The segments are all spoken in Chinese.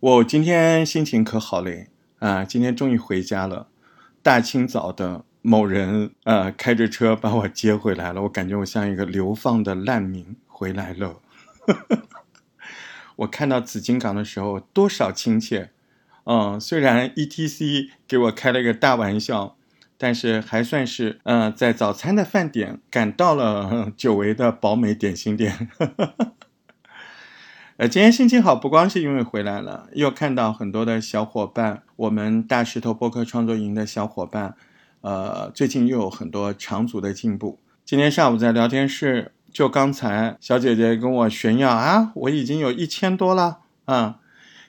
我今天心情可好嘞啊！今天终于回家了，大清早的，某人呃开着车把我接回来了，我感觉我像一个流放的难民回来了。我看到紫金港的时候多少亲切，嗯，虽然 E T C 给我开了一个大玩笑，但是还算是嗯在早餐的饭点赶到了久违的宝美点心店。呃，今天心情好，不光是因为回来了，又看到很多的小伙伴，我们大石头播客创作营的小伙伴，呃，最近又有很多长足的进步。今天上午在聊天室，就刚才小姐姐跟我炫耀啊，我已经有一千多了啊，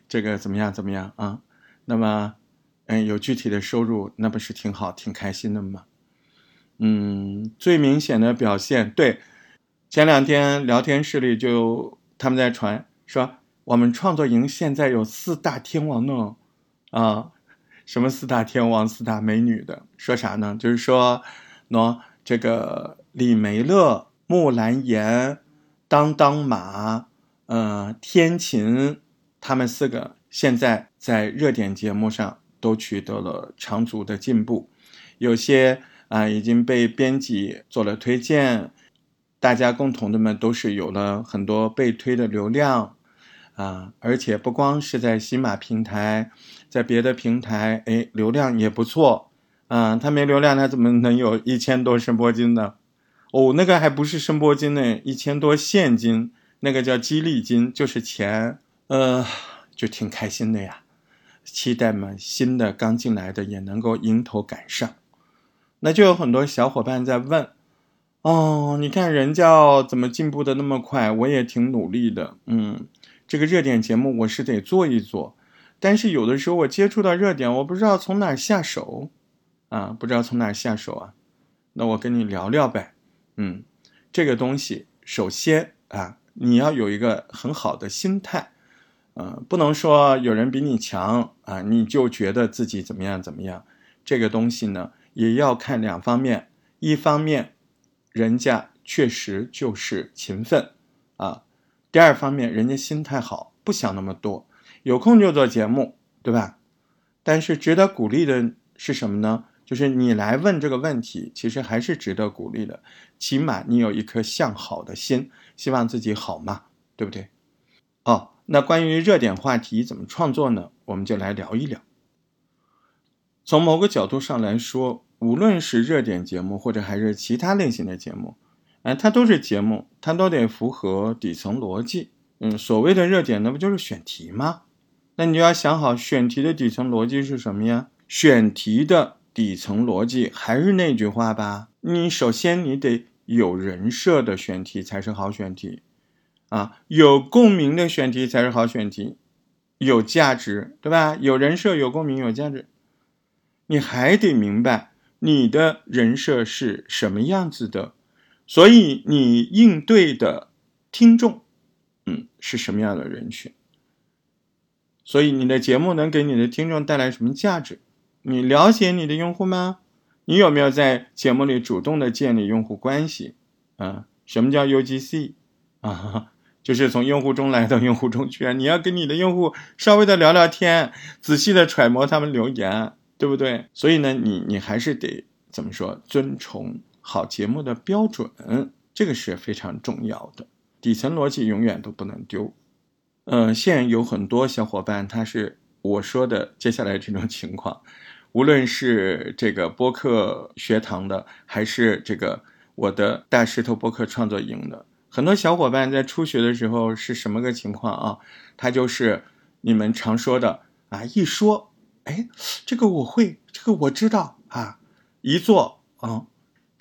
这个怎么样？怎么样啊？那么，嗯，有具体的收入，那不是挺好，挺开心的吗？嗯，最明显的表现，对，前两天聊天室里就他们在传。说我们创作营现在有四大天王呢，啊，什么四大天王、四大美女的？说啥呢？就是说，喏，这个李梅乐、木兰言、当当马、呃，天琴，他们四个现在在热点节目上都取得了长足的进步，有些啊已经被编辑做了推荐，大家共同的们都是有了很多被推的流量。啊，而且不光是在喜马平台，在别的平台，哎，流量也不错。啊，他没流量，他怎么能有一千多声波金呢？哦，那个还不是声波金呢，一千多现金，那个叫激励金，就是钱。呃，就挺开心的呀。期待嘛，新的刚进来的也能够迎头赶上。那就有很多小伙伴在问，哦，你看人家怎么进步的那么快？我也挺努力的，嗯。这个热点节目我是得做一做，但是有的时候我接触到热点，我不知道从哪下手，啊，不知道从哪下手啊，那我跟你聊聊呗，嗯，这个东西首先啊，你要有一个很好的心态，嗯，不能说有人比你强啊，你就觉得自己怎么样怎么样，这个东西呢也要看两方面，一方面人家确实就是勤奋。第二方面，人家心态好，不想那么多，有空就做节目，对吧？但是值得鼓励的是什么呢？就是你来问这个问题，其实还是值得鼓励的。起码你有一颗向好的心，希望自己好嘛，对不对？哦，那关于热点话题怎么创作呢？我们就来聊一聊。从某个角度上来说，无论是热点节目，或者还是其他类型的节目。哎，它都是节目，它都得符合底层逻辑。嗯，所谓的热点，那不就是选题吗？那你就要想好，选题的底层逻辑是什么呀？选题的底层逻辑还是那句话吧，你首先你得有人设的选题才是好选题，啊，有共鸣的选题才是好选题，有价值，对吧？有人设、有共鸣、有价值，你还得明白你的人设是什么样子的。所以你应对的听众，嗯，是什么样的人群？所以你的节目能给你的听众带来什么价值？你了解你的用户吗？你有没有在节目里主动的建立用户关系？啊，什么叫 UGC？啊，就是从用户中来到用户中去啊。你要跟你的用户稍微的聊聊天，仔细的揣摩他们留言，对不对？所以呢，你你还是得怎么说？遵从。好节目的标准，这个是非常重要的，底层逻辑永远都不能丢。嗯，现有很多小伙伴，他是我说的接下来这种情况，无论是这个播客学堂的，还是这个我的大石头播客创作营的，很多小伙伴在初学的时候是什么个情况啊？他就是你们常说的啊，一说，哎，这个我会，这个我知道啊，一做啊。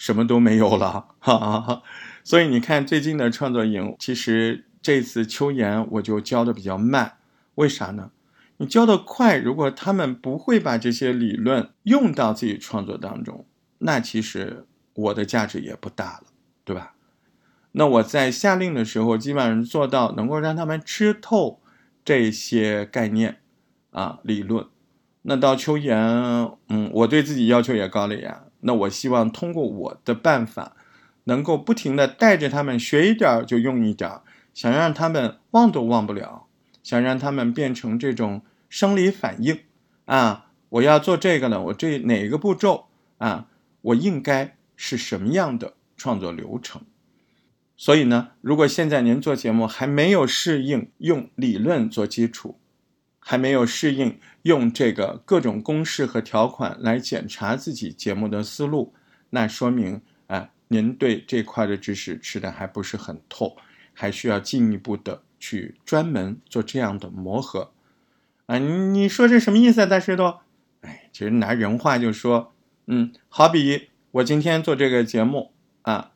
什么都没有了，哈哈哈。所以你看，最近的创作营，其实这次秋言我就教的比较慢，为啥呢？你教的快，如果他们不会把这些理论用到自己创作当中，那其实我的价值也不大了，对吧？那我在下令的时候，基本上做到能够让他们吃透这些概念啊理论。那到秋言，嗯，我对自己要求也高了呀。那我希望通过我的办法，能够不停的带着他们学一点就用一点想让他们忘都忘不了，想让他们变成这种生理反应啊。我要做这个呢，我这哪个步骤啊？我应该是什么样的创作流程？所以呢，如果现在您做节目还没有适应用理论做基础，还没有适应用这个各种公式和条款来检查自己节目的思路，那说明啊，您对这块的知识吃的还不是很透，还需要进一步的去专门做这样的磨合。啊，你说这什么意思啊，大石头？哎，其实拿人话就说，嗯，好比我今天做这个节目啊，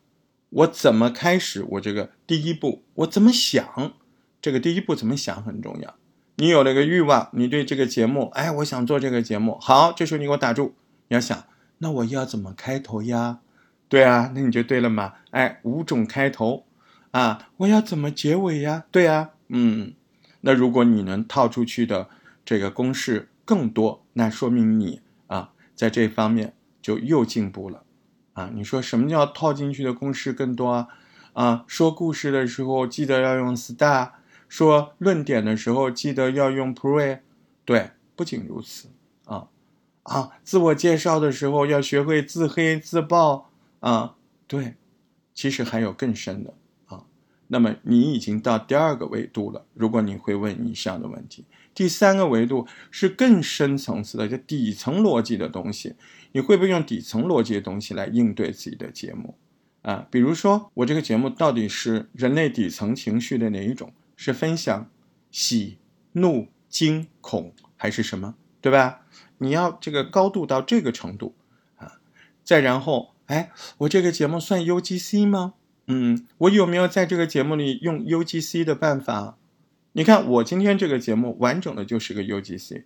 我怎么开始？我这个第一步，我怎么想？这个第一步怎么想很重要。你有了个欲望，你对这个节目，哎，我想做这个节目。好，这时候你给我打住，你要想，那我要怎么开头呀？对啊，那你就对了嘛。哎，五种开头啊，我要怎么结尾呀？对啊，嗯，那如果你能套出去的这个公式。更多，那说明你啊，在这方面就又进步了，啊，你说什么叫套进去的公式更多啊？啊，说故事的时候记得要用 star，说论点的时候记得要用 pray 对，不仅如此，啊啊，自我介绍的时候要学会自黑自爆，啊，对，其实还有更深的啊。那么你已经到第二个维度了。如果你会问以上的问题，第三个维度是更深层次的，就底层逻辑的东西。你会不会用底层逻辑的东西来应对自己的节目？啊，比如说我这个节目到底是人类底层情绪的哪一种？是分享喜怒惊恐还是什么？对吧？你要这个高度到这个程度啊。再然后，哎，我这个节目算 UGC 吗？嗯，我有没有在这个节目里用 UGC 的办法？你看，我今天这个节目完整的就是个 UGC。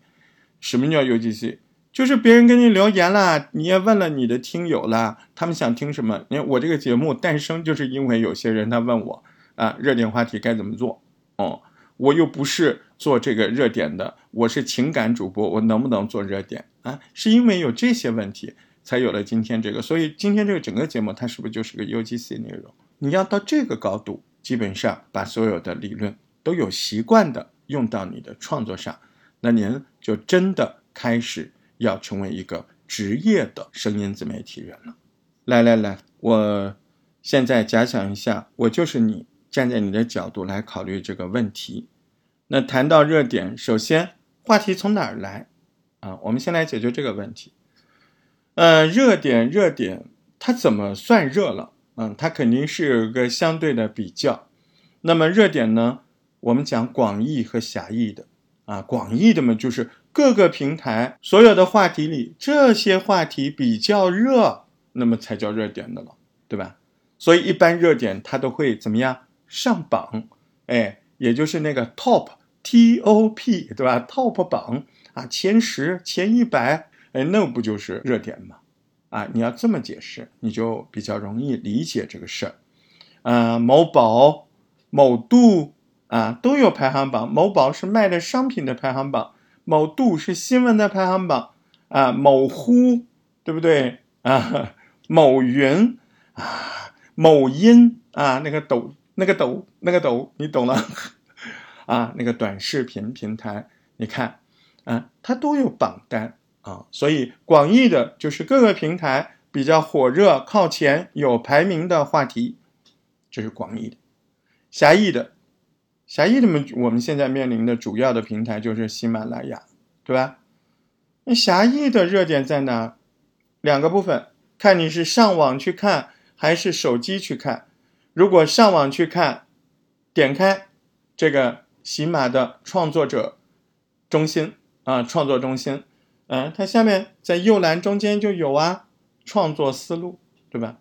什么叫 UGC？就是别人跟你留言了，你也问了你的听友了，他们想听什么？你看我这个节目诞生就是因为有些人他问我啊，热点话题该怎么做？哦，我又不是做这个热点的，我是情感主播，我能不能做热点啊？是因为有这些问题才有了今天这个，所以今天这个整个节目它是不是就是个 UGC 内容？你要到这个高度，基本上把所有的理论都有习惯的用到你的创作上，那您就真的开始要成为一个职业的声音自媒体人了。来来来，我现在假想一下，我就是你，站在你的角度来考虑这个问题。那谈到热点，首先话题从哪儿来啊？我们先来解决这个问题。呃，热点，热点，它怎么算热了？嗯，它肯定是有一个相对的比较。那么热点呢？我们讲广义和狭义的啊。广义的嘛，就是各个平台所有的话题里，这些话题比较热，那么才叫热点的了，对吧？所以一般热点它都会怎么样上榜？哎，也就是那个 top T O P，对吧？top 榜啊，前十、前一百，哎，那不就是热点吗？啊，你要这么解释，你就比较容易理解这个事儿。啊，某宝、某度啊都有排行榜。某宝是卖的商品的排行榜，某度是新闻的排行榜。啊，某乎对不对？啊，某云啊，某音啊，那个抖那个抖那个抖，你懂了？啊，那个短视频平台，你看，啊，它都有榜单。啊，所以广义的就是各个平台比较火热、靠前、有排名的话题，这是广义的。狭义的，狭义的嘛，我们现在面临的主要的平台就是喜马拉雅，对吧？那狭义的热点在哪？两个部分，看你是上网去看还是手机去看。如果上网去看，点开这个喜马的创作者中心啊，创作中心。嗯，它下面在右栏中间就有啊，创作思路，对吧？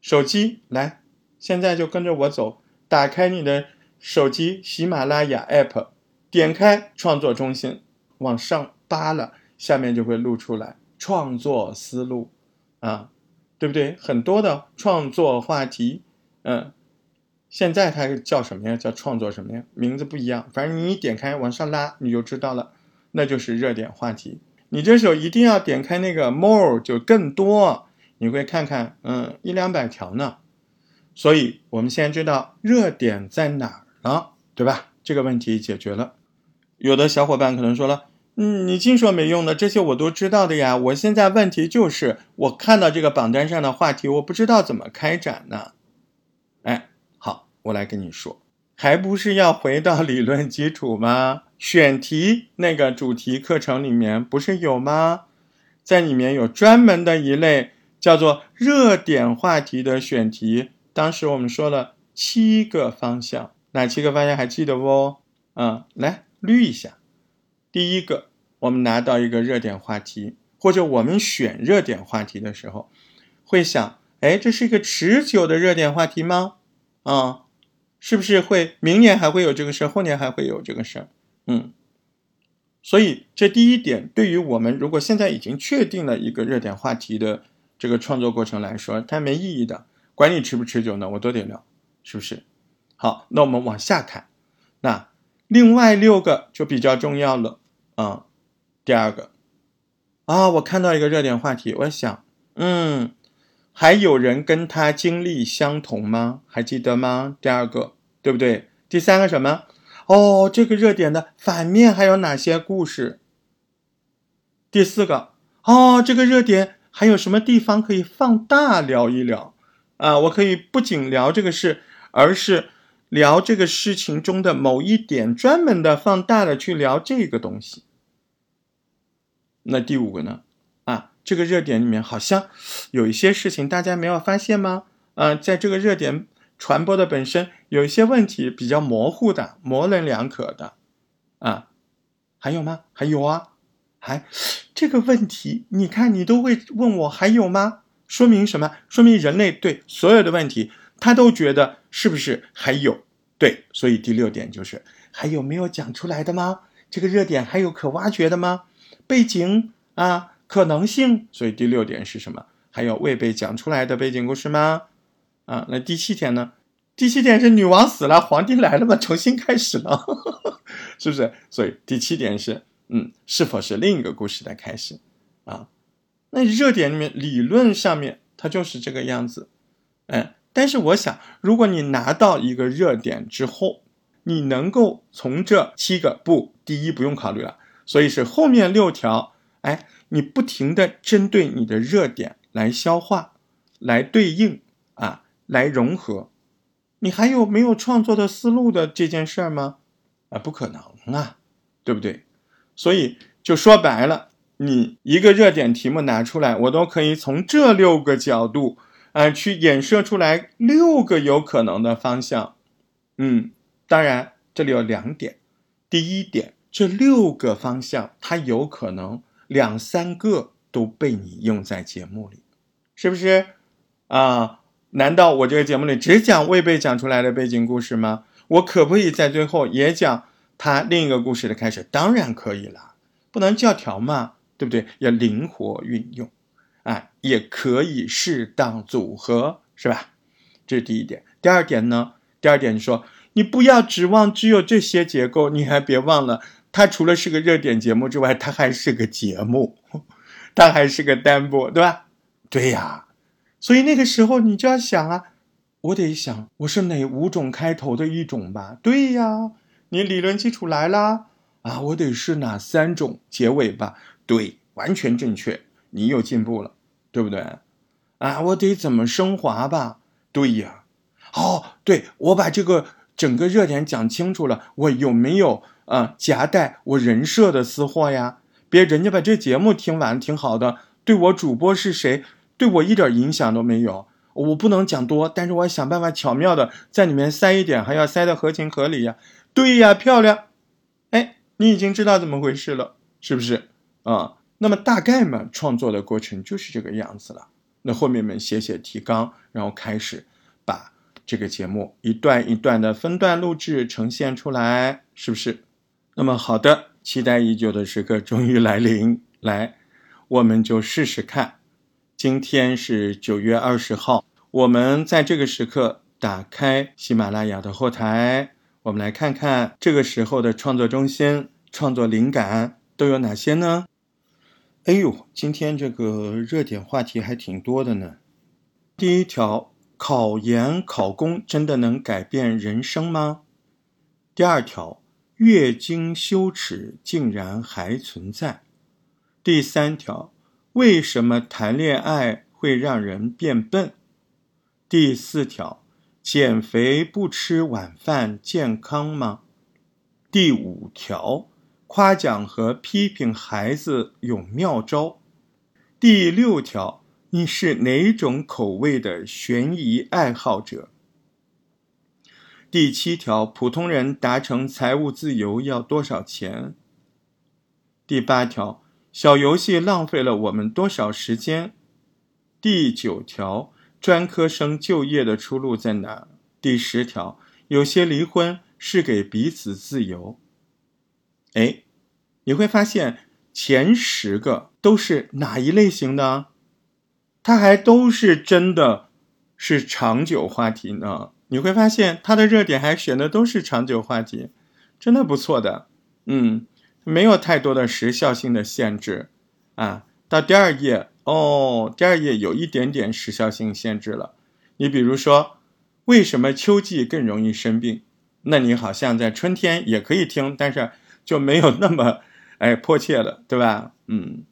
手机来，现在就跟着我走，打开你的手机喜马拉雅 app，点开创作中心，往上扒了，下面就会露出来创作思路，啊，对不对？很多的创作话题，嗯，现在它是叫什么呀？叫创作什么呀？名字不一样，反正你一点开往上拉，你就知道了，那就是热点话题。你这时候一定要点开那个 more 就更多，你会看看，嗯，一两百条呢。所以我们先知道热点在哪儿了，对吧？这个问题解决了。有的小伙伴可能说了，嗯，你净说没用的，这些我都知道的呀。我现在问题就是，我看到这个榜单上的话题，我不知道怎么开展呢。我来跟你说，还不是要回到理论基础吗？选题那个主题课程里面不是有吗？在里面有专门的一类叫做热点话题的选题，当时我们说了七个方向，哪七个方向还记得不？嗯，来捋一下。第一个，我们拿到一个热点话题，或者我们选热点话题的时候，会想，哎，这是一个持久的热点话题吗？啊，是不是会明年还会有这个事儿，后年还会有这个事儿？嗯，所以这第一点，对于我们如果现在已经确定了一个热点话题的这个创作过程来说，它没意义的。管你持不持久呢，我都得聊，是不是？好，那我们往下看，那另外六个就比较重要了啊。第二个啊，我看到一个热点话题，我想，嗯，还有人跟他经历相同吗？还记得吗？第二个，对不对？第三个什么？哦，这个热点的反面还有哪些故事？第四个，哦，这个热点还有什么地方可以放大聊一聊？啊，我可以不仅聊这个事，而是聊这个事情中的某一点，专门的放大的去聊这个东西。那第五个呢？这个热点里面好像有一些事情大家没有发现吗？嗯，在这个热点。传播的本身有一些问题，比较模糊的、模棱两可的，啊，还有吗？还有啊，还这个问题，你看你都会问我还有吗？说明什么？说明人类对所有的问题，他都觉得是不是还有？对，所以第六点就是还有没有讲出来的吗？这个热点还有可挖掘的吗？背景啊，可能性，所以第六点是什么？还有未被讲出来的背景故事吗？啊，那第七点呢？第七点是女王死了，皇帝来了嘛，重新开始了，是不是？所以第七点是，嗯，是否是另一个故事的开始？啊，那热点里面理论上面它就是这个样子，哎，但是我想，如果你拿到一个热点之后，你能够从这七个不，第一不用考虑了，所以是后面六条，哎，你不停的针对你的热点来消化，来对应啊。来融合，你还有没有创作的思路的这件事儿吗？啊，不可能啊，对不对？所以就说白了，你一个热点题目拿出来，我都可以从这六个角度啊去衍射出来六个有可能的方向。嗯，当然这里有两点，第一点，这六个方向它有可能两三个都被你用在节目里，是不是啊？难道我这个节目里只讲未被讲出来的背景故事吗？我可不可以在最后也讲他另一个故事的开始？当然可以了，不能教条嘛，对不对？要灵活运用，啊，也可以适当组合，是吧？这是第一点。第二点呢？第二点你说，你不要指望只有这些结构，你还别忘了，它除了是个热点节目之外，它还是个节目，它还是个单播，对吧？对呀。所以那个时候你就要想啊，我得想我是哪五种开头的一种吧？对呀，你理论基础来啦啊，我得是哪三种结尾吧？对，完全正确，你又进步了，对不对？啊，我得怎么升华吧？对呀，哦，对我把这个整个热点讲清楚了，我有没有啊夹带我人设的私货呀？别人家把这节目听完挺好的，对我主播是谁？对我一点影响都没有，我不能讲多，但是我想办法巧妙的在里面塞一点，还要塞的合情合理呀。对呀，漂亮，哎，你已经知道怎么回事了，是不是啊？那么大概嘛，创作的过程就是这个样子了。那后面们写写提纲，然后开始把这个节目一段一段的分段录制呈现出来，是不是？那么好的，期待已久的时刻终于来临，来，我们就试试看。今天是九月二十号，我们在这个时刻打开喜马拉雅的后台，我们来看看这个时候的创作中心、创作灵感都有哪些呢？哎呦，今天这个热点话题还挺多的呢。第一条，考研考公真的能改变人生吗？第二条，月经羞耻竟然还存在。第三条，为什么谈恋爱会让人变笨？第四条，减肥不吃晚饭健康吗？第五条，夸奖和批评孩子有妙招。第六条，你是哪种口味的悬疑爱好者？第七条，普通人达成财务自由要多少钱？第八条，小游戏浪费了我们多少时间？第九条，专科生就业的出路在哪？第十条，有些离婚是给彼此自由。哎，你会发现前十个都是哪一类型的？它还都是真的是长久话题呢。你会发现它的热点还选的都是长久话题，真的不错的，嗯，没有太多的时效性的限制啊。到第二页哦，第二页有一点点时效性限制了。你比如说，为什么秋季更容易生病？那你好像在春天也可以听，但是就没有那么哎迫切了，对吧？嗯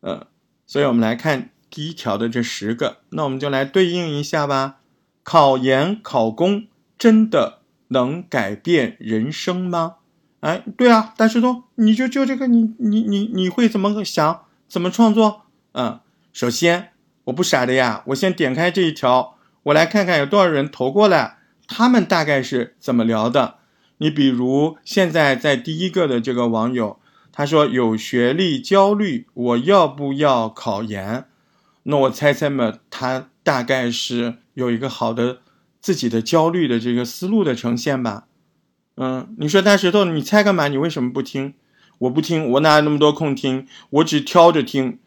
呃，所以我们来看第一条的这十个，那我们就来对应一下吧。考研考公真的能改变人生吗？哎，对啊，大师兄，你就就这个，你你你你会怎么想？怎么创作？嗯，首先我不傻的呀，我先点开这一条，我来看看有多少人投过来，他们大概是怎么聊的。你比如现在在第一个的这个网友，他说有学历焦虑，我要不要考研？那我猜猜嘛，他大概是。有一个好的自己的焦虑的这个思路的呈现吧，嗯，你说大石头，你猜干嘛？你为什么不听？我不听，我哪有那么多空听？我只挑着听。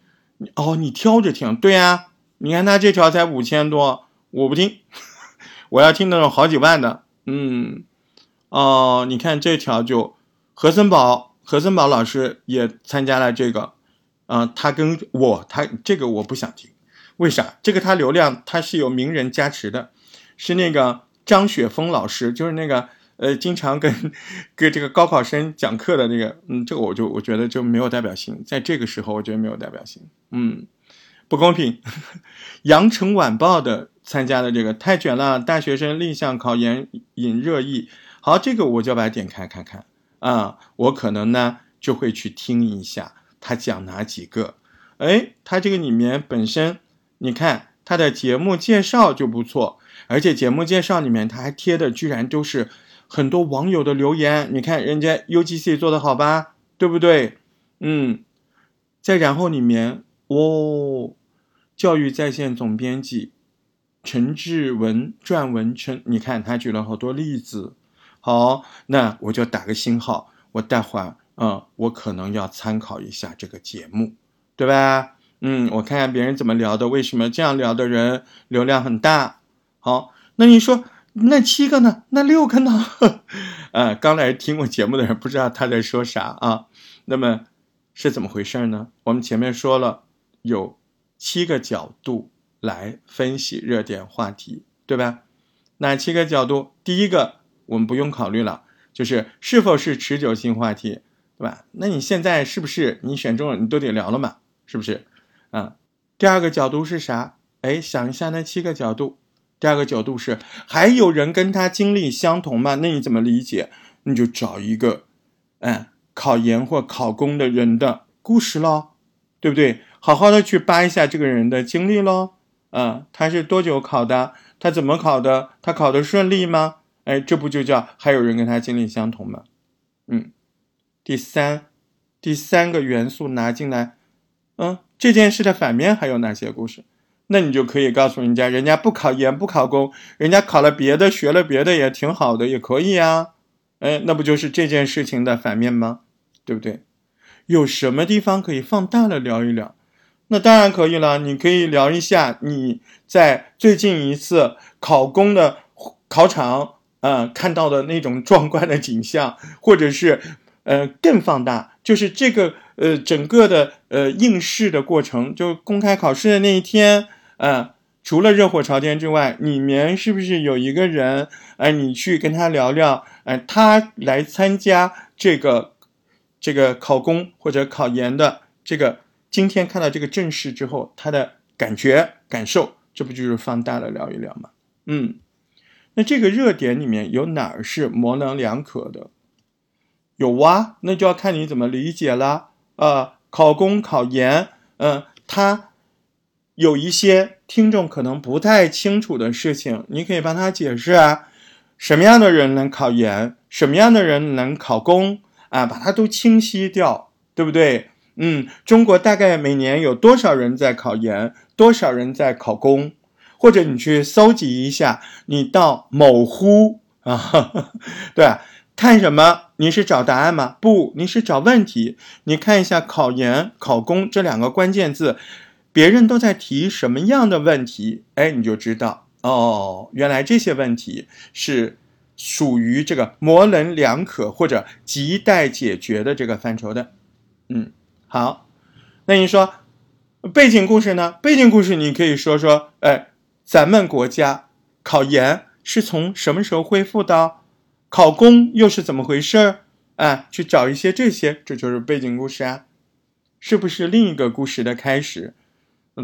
哦，你挑着听，对呀。你看他这条才五千多，我不听，我要听那种好几万的。嗯，哦，你看这条就何森宝，何森宝老师也参加了这个，啊，他跟我他这个我不想听。为啥？这个他流量他是有名人加持的，是那个张雪峰老师，就是那个呃，经常跟跟这个高考生讲课的那个，嗯，这个我就我觉得就没有代表性，在这个时候我觉得没有代表性，嗯，不公平。羊城晚报的参加的这个太卷了，大学生立项考研引热议，好，这个我就把它点开看看啊，我可能呢就会去听一下他讲哪几个，哎，他这个里面本身。你看他的节目介绍就不错，而且节目介绍里面他还贴的居然都是很多网友的留言。你看人家 UGC 做的好吧，对不对？嗯，在然后里面哦，教育在线总编辑陈志文撰文称，你看他举了好多例子。好，那我就打个星号，我待会儿嗯，我可能要参考一下这个节目，对吧？嗯，我看看别人怎么聊的，为什么这样聊的人流量很大？好，那你说那七个呢？那六个呢？呃，刚来听我节目的人不知道他在说啥啊？那么是怎么回事呢？我们前面说了有七个角度来分析热点话题，对吧？哪七个角度？第一个我们不用考虑了，就是是否是持久性话题，对吧？那你现在是不是你选中了，你都得聊了嘛？是不是？啊，第二个角度是啥？哎，想一下那七个角度。第二个角度是还有人跟他经历相同吗？那你怎么理解？你就找一个，嗯，考研或考公的人的故事喽，对不对？好好的去扒一下这个人的经历喽。啊，他是多久考的？他怎么考的？他考的顺利吗？哎，这不就叫还有人跟他经历相同吗？嗯，第三，第三个元素拿进来，嗯。这件事的反面还有哪些故事？那你就可以告诉人家，人家不考研不考公，人家考了别的，学了别的也挺好的，也可以啊。哎，那不就是这件事情的反面吗？对不对？有什么地方可以放大了聊一聊？那当然可以了，你可以聊一下你在最近一次考公的考场，呃，看到的那种壮观的景象，或者是，呃，更放大，就是这个。呃，整个的呃应试的过程，就公开考试的那一天，呃，除了热火朝天之外，里面是不是有一个人？哎，你去跟他聊聊，哎，他来参加这个这个考公或者考研的这个，今天看到这个正式之后，他的感觉感受，这不就是放大了聊一聊吗？嗯，那这个热点里面有哪儿是模棱两可的？有啊，那就要看你怎么理解了。呃，考公考研，嗯，他。有一些听众可能不太清楚的事情，你可以帮他解释啊。什么样的人能考研？什么样的人能考公？啊，把它都清晰掉，对不对？嗯，中国大概每年有多少人在考研？多少人在考公？或者你去搜集一下，你到某乎啊，对，看什么？你是找答案吗？不，你是找问题。你看一下考研、考公这两个关键字。别人都在提什么样的问题，哎，你就知道哦，原来这些问题是属于这个模棱两可或者亟待解决的这个范畴的。嗯，好，那你说背景故事呢？背景故事你可以说说，哎，咱们国家考研是从什么时候恢复的？考公又是怎么回事儿？啊，去找一些这些，这就是背景故事啊，是不是另一个故事的开始？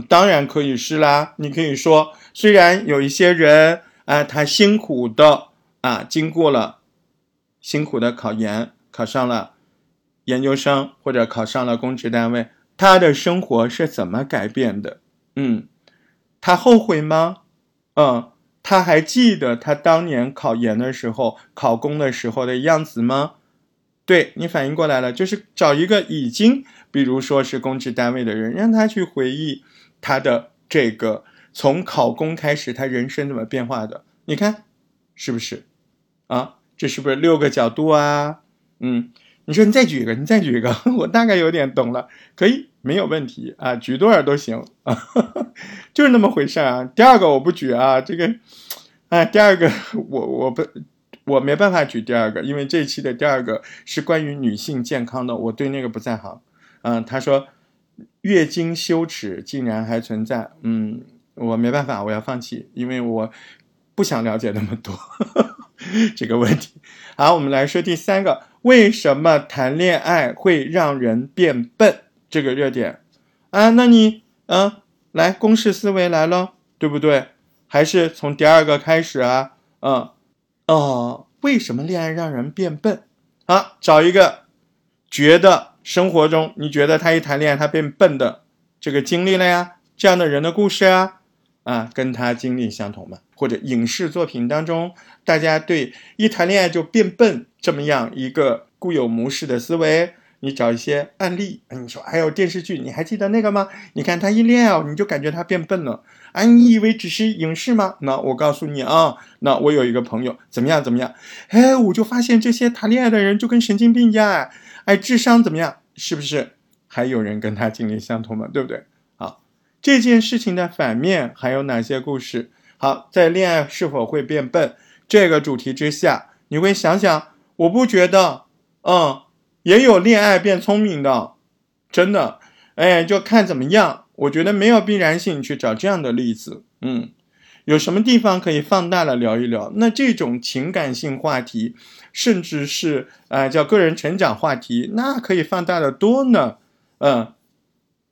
当然可以是啦，你可以说，虽然有一些人啊，他辛苦的啊，经过了辛苦的考研，考上了研究生或者考上了公职单位，他的生活是怎么改变的？嗯，他后悔吗？嗯，他还记得他当年考研的时候、考公的时候的样子吗？对你反应过来了，就是找一个已经，比如说是公职单位的人，让他去回忆。他的这个从考公开始，他人生怎么变化的？你看，是不是？啊，这是不是六个角度啊？嗯，你说你再举一个，你再举一个，我大概有点懂了，可以，没有问题啊，举多少都行啊，就是那么回事啊。第二个我不举啊，这个，哎，第二个我我不我没办法举第二个，因为这一期的第二个是关于女性健康的，我对那个不在行。嗯，他说。月经羞耻竟然还存在，嗯，我没办法，我要放弃，因为我不想了解那么多 这个问题。好，我们来说第三个，为什么谈恋爱会让人变笨？这个热点啊，那你嗯，来公式思维来了，对不对？还是从第二个开始啊？嗯，哦，为什么恋爱让人变笨？好，找一个觉得。生活中，你觉得他一谈恋爱他变笨的这个经历了呀？这样的人的故事啊，啊，跟他经历相同吗？或者影视作品当中，大家对一谈恋爱就变笨这么样一个固有模式的思维，你找一些案例，你说还有电视剧，你还记得那个吗？你看他一恋爱，你就感觉他变笨了，啊，你以为只是影视吗？那我告诉你啊，那我有一个朋友怎么样怎么样，哎，我就发现这些谈恋爱的人就跟神经病一样。哎，智商怎么样？是不是还有人跟他经历相同的，对不对？好，这件事情的反面还有哪些故事？好，在恋爱是否会变笨这个主题之下，你会想想，我不觉得，嗯，也有恋爱变聪明的，真的，哎，就看怎么样。我觉得没有必然性去找这样的例子，嗯。有什么地方可以放大了聊一聊？那这种情感性话题，甚至是啊叫个人成长话题，那可以放大的多呢。嗯，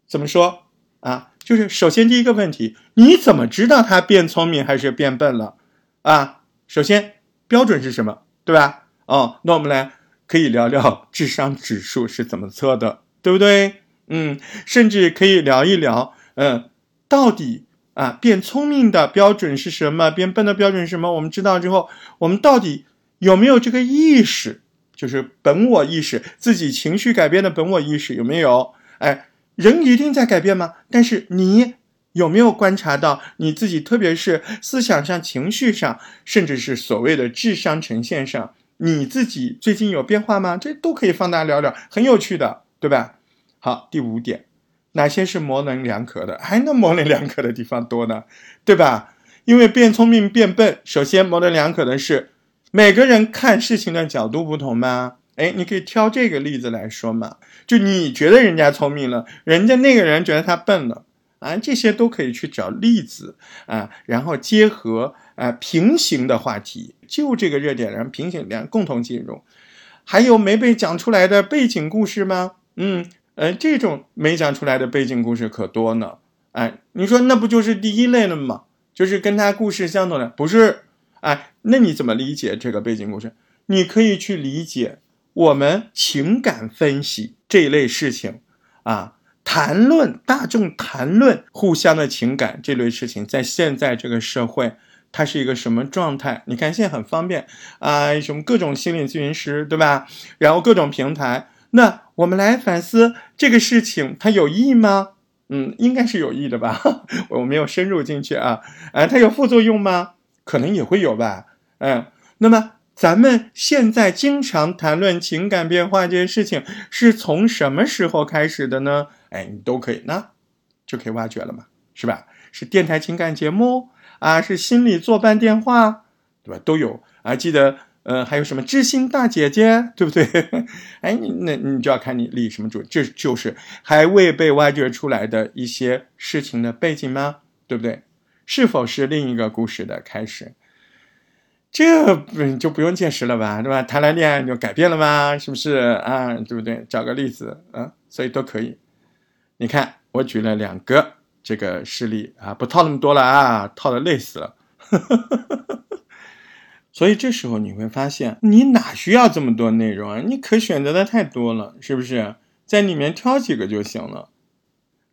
怎么说啊？就是首先第一个问题，你怎么知道他变聪明还是变笨了？啊，首先标准是什么？对吧？哦，那我们来可以聊聊智商指数是怎么测的，对不对？嗯，甚至可以聊一聊，嗯，到底。啊，变聪明的标准是什么？变笨的标准是什么？我们知道之后，我们到底有没有这个意识？就是本我意识，自己情绪改变的本我意识有没有？哎，人一定在改变吗？但是你有没有观察到你自己，特别是思想上、情绪上，甚至是所谓的智商呈现上，你自己最近有变化吗？这都可以放大聊聊，很有趣的，对吧？好，第五点。哪些是模棱两可的？还能模棱两可的地方多呢，对吧？因为变聪明变笨，首先模棱两可的是每个人看事情的角度不同嘛。哎，你可以挑这个例子来说嘛。就你觉得人家聪明了，人家那个人觉得他笨了啊，这些都可以去找例子啊，然后结合啊平行的话题，就这个热点，然后平行两共同进入。还有没被讲出来的背景故事吗？嗯，呃，这种没讲出来的背景故事可多呢。哎，你说那不就是第一类了吗？就是跟他故事相同的，不是？哎，那你怎么理解这个背景故事？你可以去理解我们情感分析这一类事情啊，谈论大众谈论互相的情感这类事情，在现在这个社会，它是一个什么状态？你看现在很方便啊，什么各种心理咨询师，对吧？然后各种平台，那我们来反思这个事情，它有意义吗？嗯，应该是有意义的吧，我没有深入进去啊，啊，它有副作用吗？可能也会有吧，嗯，那么咱们现在经常谈论情感变化这件事情，是从什么时候开始的呢？哎，你都可以，那就可以挖掘了嘛，是吧？是电台情感节目啊，是心理作伴电话，对吧？都有啊，记得。呃，还有什么知心大姐姐，对不对？哎，你那你就要看你立什么主，这就是还未被挖掘出来的一些事情的背景吗？对不对？是否是另一个故事的开始？这不就不用解释了吧，对吧？谈了恋爱就改变了吗？是不是啊？对不对？找个例子啊，所以都可以。你看，我举了两个这个事例啊，不套那么多了啊，套的累死了。所以这时候你会发现，你哪需要这么多内容啊？你可选择的太多了，是不是？在里面挑几个就行了。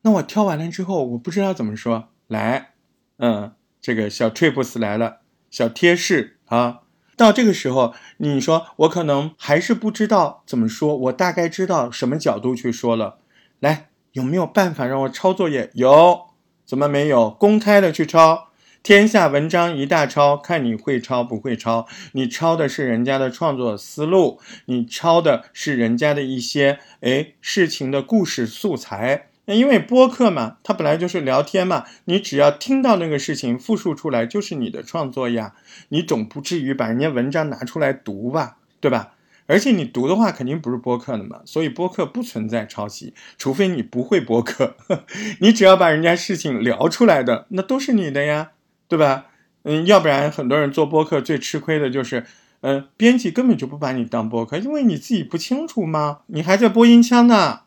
那我挑完了之后，我不知道怎么说。来，嗯，这个小 trips 来了，小贴士啊。到这个时候，你说我可能还是不知道怎么说，我大概知道什么角度去说了。来，有没有办法让我抄作业？有，怎么没有？公开的去抄。天下文章一大抄，看你会抄不会抄。你抄的是人家的创作思路，你抄的是人家的一些哎事情的故事素材。因为播客嘛，它本来就是聊天嘛，你只要听到那个事情复述出来，就是你的创作呀。你总不至于把人家文章拿出来读吧，对吧？而且你读的话，肯定不是播客的嘛。所以播客不存在抄袭，除非你不会播客。你只要把人家事情聊出来的，那都是你的呀。对吧？嗯，要不然很多人做播客最吃亏的就是，嗯，编辑根本就不把你当播客，因为你自己不清楚吗？你还在播音腔呢，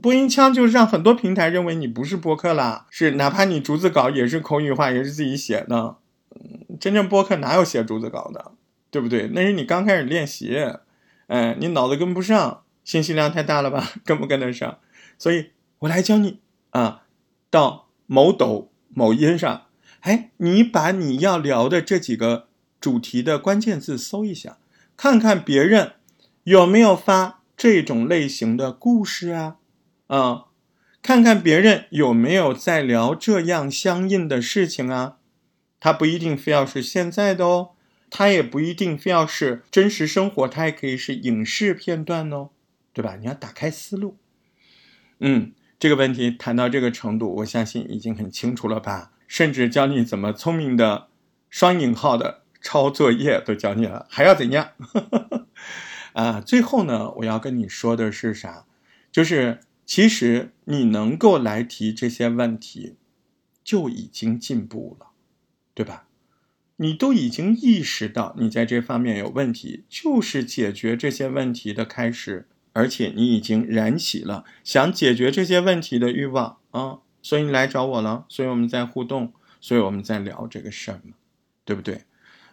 播音腔就让很多平台认为你不是播客啦。是，哪怕你逐字稿也是口语化，也是自己写的。嗯，真正播客哪有写逐字稿的？对不对？那是你刚开始练习，嗯，你脑子跟不上，信息量太大了吧？跟不跟得上？所以我来教你啊，到某抖、某音上。哎，你把你要聊的这几个主题的关键字搜一下，看看别人有没有发这种类型的故事啊？啊，看看别人有没有在聊这样相应的事情啊？它不一定非要是现在的哦，它也不一定非要是真实生活，它也可以是影视片段哦，对吧？你要打开思路。嗯，这个问题谈到这个程度，我相信已经很清楚了吧？甚至教你怎么聪明的双引号的抄作业都教你了，还要怎样？啊，最后呢，我要跟你说的是啥？就是其实你能够来提这些问题，就已经进步了，对吧？你都已经意识到你在这方面有问题，就是解决这些问题的开始，而且你已经燃起了想解决这些问题的欲望啊。所以你来找我了，所以我们在互动，所以我们在聊这个事儿嘛，对不对？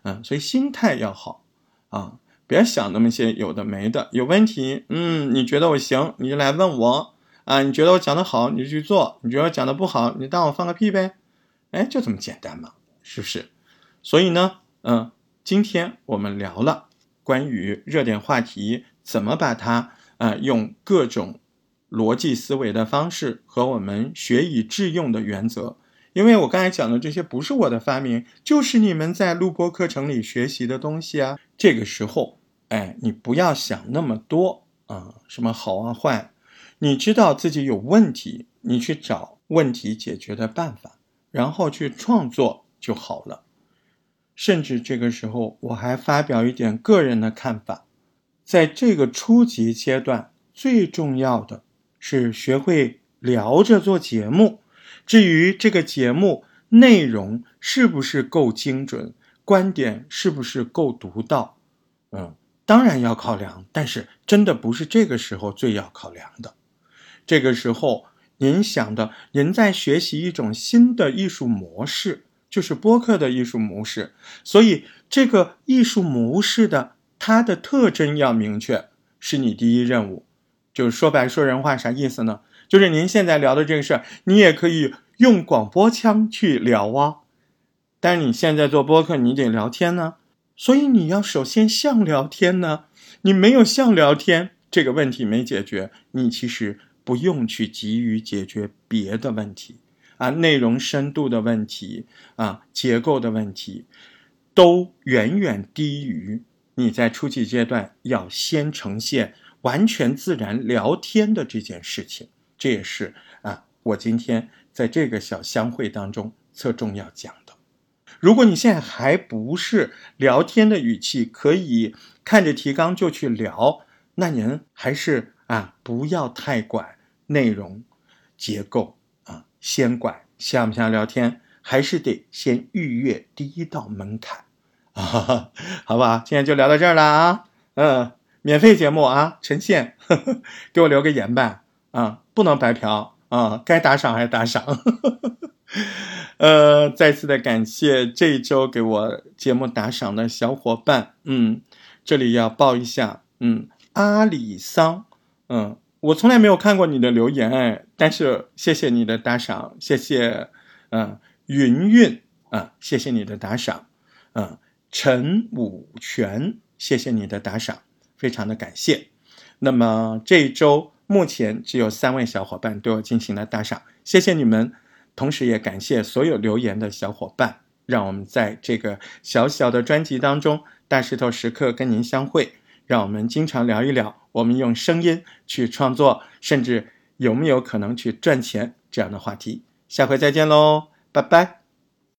嗯，所以心态要好啊，别想那么些有的没的，有问题，嗯，你觉得我行，你就来问我啊，你觉得我讲的好，你就去做；你觉得我讲的不好，你当我放个屁呗，哎，就这么简单嘛，是不是？所以呢，嗯，今天我们聊了关于热点话题，怎么把它啊用各种。逻辑思维的方式和我们学以致用的原则，因为我刚才讲的这些不是我的发明，就是你们在录播课程里学习的东西啊。这个时候，哎，你不要想那么多啊，什么好啊坏，你知道自己有问题，你去找问题解决的办法，然后去创作就好了。甚至这个时候，我还发表一点个人的看法，在这个初级阶段，最重要的。是学会聊着做节目，至于这个节目内容是不是够精准，观点是不是够独到，嗯，当然要考量，但是真的不是这个时候最要考量的。这个时候，您想的，您在学习一种新的艺术模式，就是播客的艺术模式。所以，这个艺术模式的它的特征要明确，是你第一任务。就是说白说人话啥意思呢？就是您现在聊的这个事儿，你也可以用广播腔去聊啊。但是你现在做播客，你得聊天呢，所以你要首先像聊天呢。你没有像聊天，这个问题没解决，你其实不用去急于解决别的问题啊，内容深度的问题啊，结构的问题，都远远低于你在初级阶段要先呈现完全自然聊天的这件事情。这也是啊，我今天在这个小相会当中侧重要讲的。如果你现在还不是聊天的语气，可以看着提纲就去聊，那您还是啊不要太管内容结构，先管想不想聊天，还是得先预约第一道门槛。啊，好吧？今天就聊到这儿了啊，嗯，免费节目啊，呈现，给我留个言吧。啊，不能白嫖啊，该打赏还是打赏。呃，再次的感谢这一周给我节目打赏的小伙伴，嗯，这里要报一下，嗯，阿里桑，嗯，我从来没有看过你的留言哎，但是谢谢你的打赏，谢谢，嗯，云云，啊，谢谢你的打赏，嗯，陈武全，谢谢你的打赏，非常的感谢。那么这一周目前只有三位小伙伴对我进行了打赏，谢谢你们。同时也感谢所有留言的小伙伴，让我们在这个小小的专辑当中，大石头时刻跟您相会，让我们经常聊一聊，我们用声音去创作，甚至有没有可能去赚钱这样的话题。下回再见喽，拜拜。